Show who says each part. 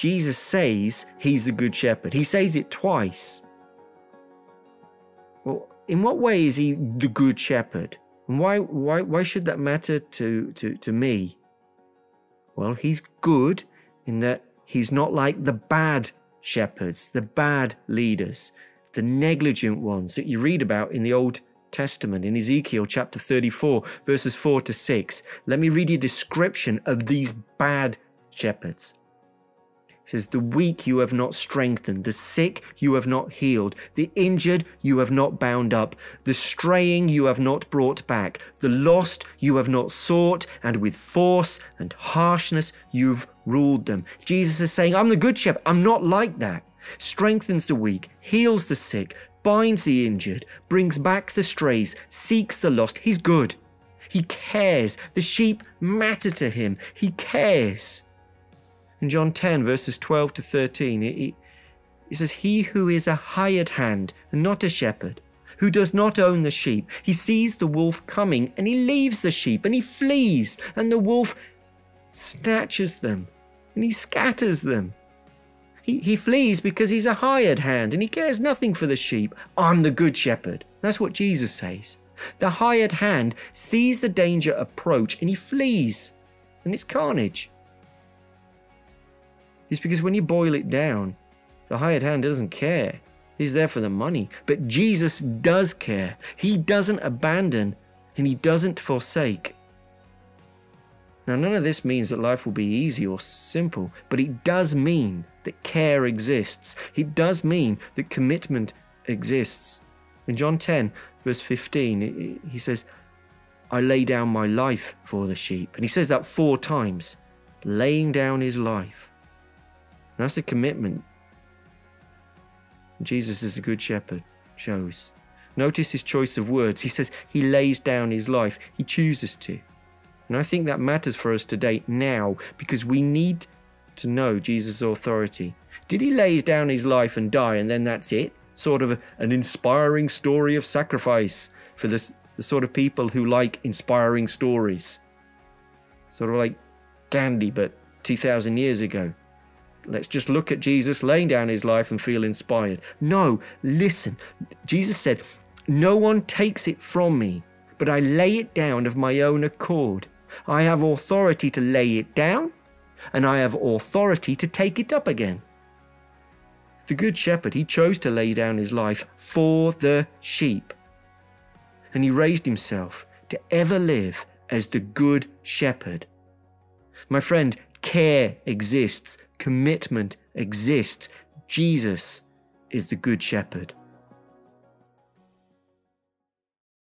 Speaker 1: Jesus says he's the good shepherd. He says it twice. Well, in what way is he the good shepherd? And why why why should that matter to to, to me? Well, he's good in that he's not like the bad shepherds, the bad leaders, the negligent ones that you read about in the Old Testament in Ezekiel chapter 34, verses 4 to 6. Let me read you a description of these bad shepherds. Says, The weak you have not strengthened, the sick you have not healed, the injured you have not bound up, the straying you have not brought back, the lost you have not sought, and with force and harshness you've ruled them. Jesus is saying, I'm the good shepherd. I'm not like that. Strengthens the weak, heals the sick, binds the injured, brings back the strays, seeks the lost. He's good. He cares. The sheep matter to him. He cares. In John 10, verses 12 to 13, it, it says, He who is a hired hand and not a shepherd, who does not own the sheep, he sees the wolf coming and he leaves the sheep and he flees, and the wolf snatches them and he scatters them. He, he flees because he's a hired hand and he cares nothing for the sheep. I'm the good shepherd. That's what Jesus says. The hired hand sees the danger approach and he flees, and it's carnage is because when you boil it down, the hired hand doesn't care. He's there for the money. But Jesus does care. He doesn't abandon and he doesn't forsake. Now, none of this means that life will be easy or simple, but it does mean that care exists. It does mean that commitment exists. In John 10, verse 15, he says, I lay down my life for the sheep. And he says that four times, laying down his life. That's a commitment. Jesus is a good shepherd, shows. Notice his choice of words. He says he lays down his life, he chooses to. And I think that matters for us today now because we need to know Jesus' authority. Did he lay down his life and die and then that's it? Sort of a, an inspiring story of sacrifice for this, the sort of people who like inspiring stories. Sort of like Gandhi, but 2,000 years ago. Let's just look at Jesus laying down his life and feel inspired. No, listen. Jesus said, No one takes it from me, but I lay it down of my own accord. I have authority to lay it down, and I have authority to take it up again. The Good Shepherd, he chose to lay down his life for the sheep. And he raised himself to ever live as the Good Shepherd. My friend, care exists commitment exists. Jesus is the Good Shepherd.